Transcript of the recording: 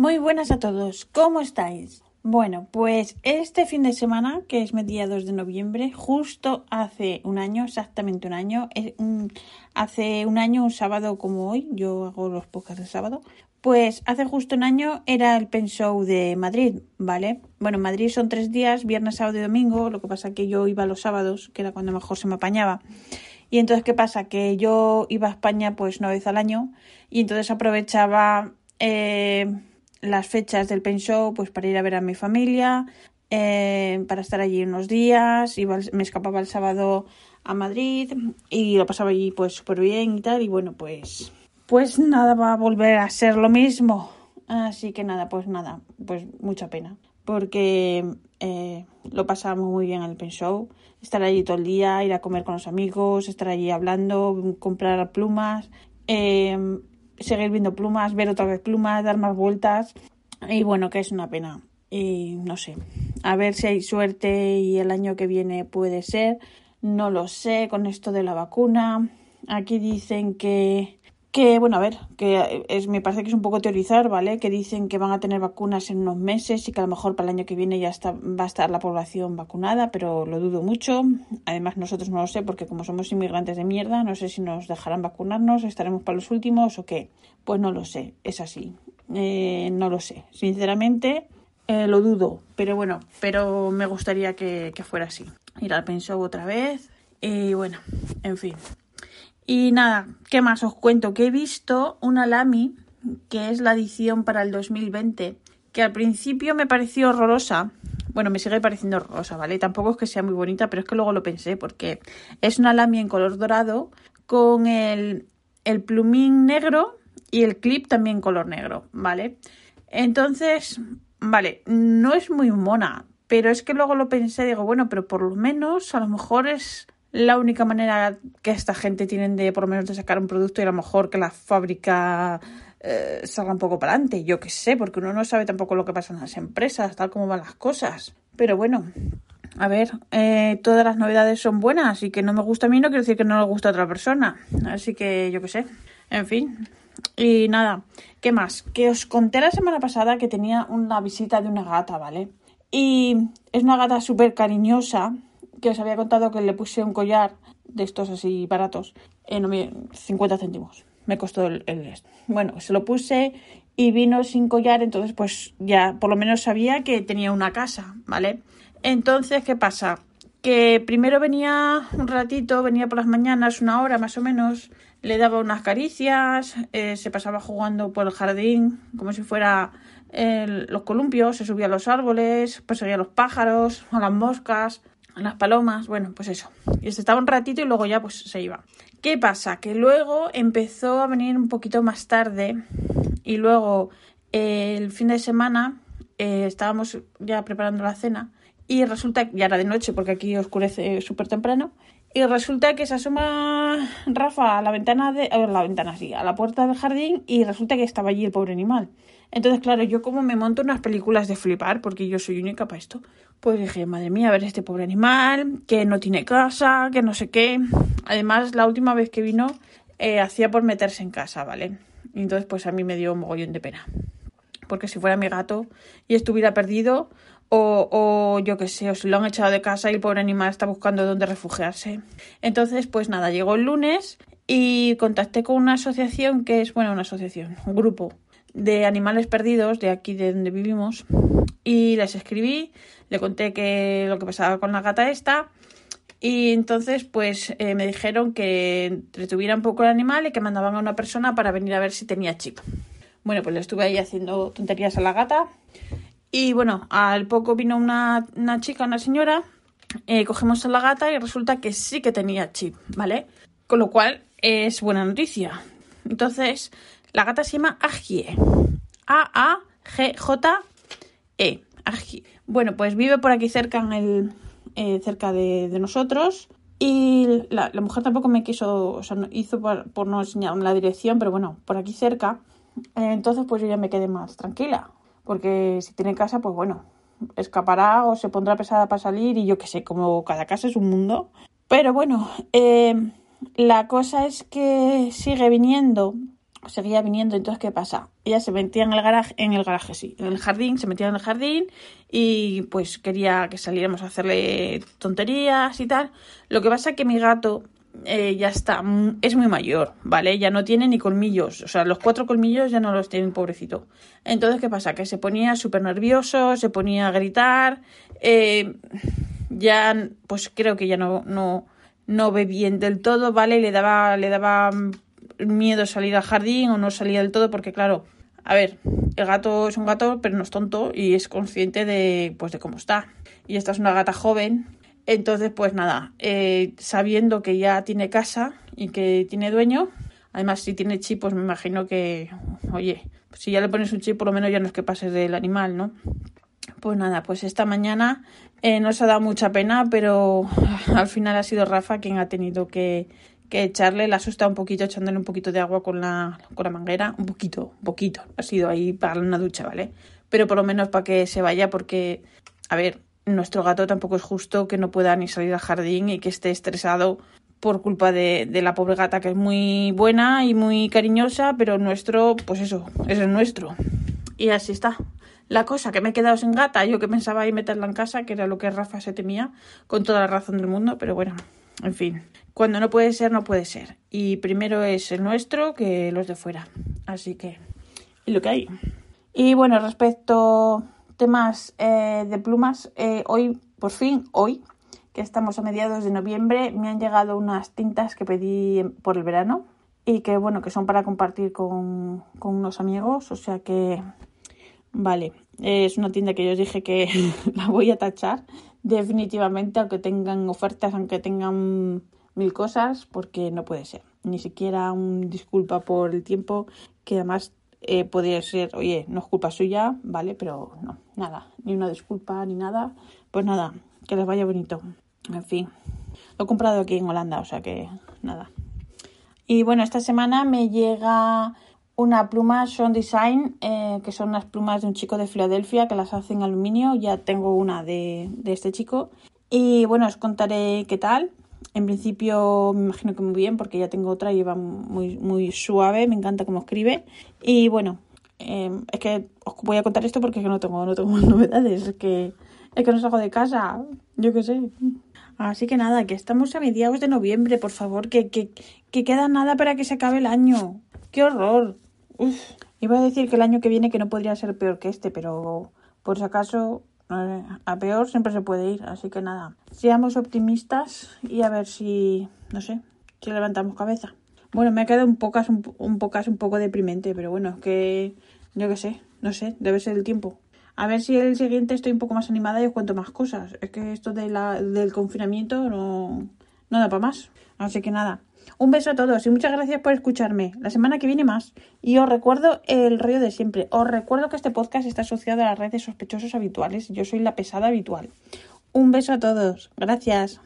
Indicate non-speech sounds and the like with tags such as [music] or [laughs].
Muy buenas a todos, ¿cómo estáis? Bueno, pues este fin de semana, que es mediados de noviembre, justo hace un año, exactamente un año, hace un año, un sábado como hoy, yo hago los podcasts de sábado, pues hace justo un año era el Pen Show de Madrid, ¿vale? Bueno, en Madrid son tres días, viernes, sábado y domingo, lo que pasa que yo iba los sábados, que era cuando mejor se me apañaba. Y entonces, ¿qué pasa? Que yo iba a España pues una vez al año y entonces aprovechaba eh, las fechas del Pen Show pues para ir a ver a mi familia, eh, para estar allí unos días, iba, me escapaba el sábado a Madrid y lo pasaba allí pues súper bien y tal. Y bueno pues pues nada va a volver a ser lo mismo. Así que nada pues nada pues mucha pena. Porque eh, lo pasamos muy bien en el Pen Show. Estar allí todo el día ir a comer con los amigos estar allí hablando comprar plumas eh, seguir viendo plumas, ver otra vez plumas, dar más vueltas. Y bueno, que es una pena. Y no sé, a ver si hay suerte y el año que viene puede ser. No lo sé con esto de la vacuna. Aquí dicen que que bueno, a ver, que es, me parece que es un poco teorizar, ¿vale? Que dicen que van a tener vacunas en unos meses y que a lo mejor para el año que viene ya está, va a estar la población vacunada, pero lo dudo mucho. Además, nosotros no lo sé porque como somos inmigrantes de mierda, no sé si nos dejarán vacunarnos, estaremos para los últimos o qué. Pues no lo sé, es así. Eh, no lo sé. Sinceramente, eh, lo dudo, pero bueno, pero me gustaría que, que fuera así. Ir al pensó otra vez y bueno, en fin. Y nada, ¿qué más os cuento? Que he visto una Lamy, que es la edición para el 2020, que al principio me pareció horrorosa. Bueno, me sigue pareciendo horrorosa, ¿vale? Tampoco es que sea muy bonita, pero es que luego lo pensé, porque es una Lamy en color dorado con el, el plumín negro y el clip también color negro, ¿vale? Entonces, vale, no es muy mona, pero es que luego lo pensé, digo, bueno, pero por lo menos a lo mejor es la única manera que esta gente tienen de por lo menos de sacar un producto y a lo mejor que la fábrica eh, salga un poco para adelante. Yo qué sé, porque uno no sabe tampoco lo que pasa en las empresas, tal como van las cosas. Pero bueno, a ver, eh, todas las novedades son buenas y que no me gusta a mí no quiere decir que no le guste a otra persona. Así que yo qué sé. En fin. Y nada, ¿qué más? Que os conté la semana pasada que tenía una visita de una gata, ¿vale? Y es una gata súper cariñosa que os había contado que le puse un collar de estos así baratos en 50 céntimos. Me costó el, Bueno, se lo puse y vino sin collar, entonces pues ya por lo menos sabía que tenía una casa, ¿vale? Entonces, ¿qué pasa? Que primero venía un ratito, venía por las mañanas, una hora más o menos, le daba unas caricias, eh, se pasaba jugando por el jardín como si fuera los columpios, se subía a los árboles, perseguía a los pájaros, a las moscas, las palomas, bueno, pues eso. Y se estaba un ratito y luego ya pues se iba. ¿Qué pasa? Que luego empezó a venir un poquito más tarde y luego eh, el fin de semana eh, estábamos ya preparando la cena y resulta que ya era de noche porque aquí oscurece súper temprano y resulta que se asoma Rafa a la ventana de a la ventana sí, a la puerta del jardín y resulta que estaba allí el pobre animal. Entonces, claro, yo como me monto unas películas de flipar, porque yo soy única para esto, pues dije, madre mía, a ver este pobre animal, que no tiene casa, que no sé qué. Además, la última vez que vino, eh, hacía por meterse en casa, ¿vale? Y entonces, pues a mí me dio un mogollón de pena. Porque si fuera mi gato y estuviera perdido, o, o yo qué sé, o si lo han echado de casa y el pobre animal está buscando dónde refugiarse. Entonces, pues nada, llegó el lunes y contacté con una asociación que es, bueno, una asociación, un grupo de animales perdidos de aquí de donde vivimos y les escribí, le conté que lo que pasaba con la gata esta y entonces pues eh, me dijeron que retuviera un poco el animal y que mandaban a una persona para venir a ver si tenía chip. Bueno, pues le estuve ahí haciendo tonterías a la gata y bueno, al poco vino una, una chica, una señora, eh, cogemos a la gata y resulta que sí que tenía chip, ¿vale? Con lo cual es buena noticia. Entonces la gata se llama Agie. A-A-G-J-E. Agie. Bueno, pues vive por aquí cerca, en el, eh, cerca de, nosotros. Y la, mujer tampoco me quiso, o sea, hizo por, no enseñar la dirección, pero bueno, por aquí cerca. Entonces, pues yo ya me quedé más tranquila. Porque si tiene casa, pues bueno, escapará o se pondrá pesada para salir y yo qué sé, como cada casa es un mundo. Pero bueno, eh, la cosa es que sigue viniendo seguía viniendo. Entonces, ¿qué pasa? Ella se metía en el garaje, en el garaje, sí, en el jardín, se metía en el jardín y pues quería que saliéramos a hacerle tonterías y tal. Lo que pasa es que mi gato eh, ya está, es muy mayor, ¿vale? Ya no tiene ni colmillos, o sea, los cuatro colmillos ya no los tiene, pobrecito. Entonces, ¿qué pasa? Que se ponía súper nervioso, se ponía a gritar, eh, ya, pues creo que ya no, no, no ve bien del todo, ¿vale? Le daba, le daba miedo salir al jardín o no salía del todo porque, claro, a ver, el gato es un gato, pero no es tonto y es consciente de, pues, de cómo está. Y esta es una gata joven, entonces, pues nada, eh, sabiendo que ya tiene casa y que tiene dueño, además si tiene chip, pues me imagino que, oye, si ya le pones un chip, por lo menos ya no es que pases del animal, ¿no? Pues nada, pues esta mañana eh, nos ha dado mucha pena, pero al final ha sido Rafa quien ha tenido que, que echarle, la asusta un poquito echándole un poquito de agua con la, con la manguera, un poquito, un poquito, ha sido ahí para una ducha, ¿vale? Pero por lo menos para que se vaya porque, a ver, nuestro gato tampoco es justo que no pueda ni salir al jardín y que esté estresado por culpa de, de, la pobre gata que es muy buena y muy cariñosa, pero nuestro, pues eso, es el nuestro. Y así está. La cosa que me he quedado sin gata, yo que pensaba ir meterla en casa, que era lo que Rafa se temía, con toda la razón del mundo, pero bueno, en fin, cuando no puede ser, no puede ser. Y primero es el nuestro que los de fuera. Así que, es lo que hay. Y bueno, respecto temas eh, de plumas, eh, hoy, por fin, hoy, que estamos a mediados de noviembre, me han llegado unas tintas que pedí por el verano y que, bueno, que son para compartir con, con unos amigos. O sea que, vale, es una tienda que yo os dije que [laughs] la voy a tachar definitivamente, aunque tengan ofertas, aunque tengan mil cosas, porque no puede ser. Ni siquiera un disculpa por el tiempo, que además eh, podría ser, oye, no es culpa suya, vale, pero no, nada, ni una disculpa ni nada. Pues nada, que les vaya bonito. En fin, lo he comprado aquí en Holanda, o sea que nada. Y bueno, esta semana me llega una pluma Son Design, eh, que son unas plumas de un chico de Filadelfia que las hace en aluminio. Ya tengo una de, de este chico. Y bueno, os contaré qué tal. En principio me imagino que muy bien porque ya tengo otra y va muy, muy suave, me encanta cómo escribe. Y bueno, eh, es que os voy a contar esto porque es que no tengo, no tengo [laughs] más novedades, es que, es que no salgo de casa, yo qué sé. Así que nada, que estamos a mediados de noviembre, por favor, que, que, que queda nada para que se acabe el año. ¡Qué horror! Uf, iba a decir que el año que viene que no podría ser peor que este, pero por si acaso a peor siempre se puede ir, así que nada, seamos optimistas y a ver si, no sé, si levantamos cabeza. Bueno, me ha quedado un poco un, un, un poco deprimente, pero bueno, es que yo qué sé, no sé, debe ser el tiempo. A ver si el siguiente estoy un poco más animada y os cuento más cosas. Es que esto de la, del confinamiento no, no da para más. Así que nada, un beso a todos y muchas gracias por escucharme. La semana que viene más. Y os recuerdo el rollo de siempre. Os recuerdo que este podcast está asociado a la red de sospechosos habituales. Yo soy la pesada habitual. Un beso a todos. Gracias.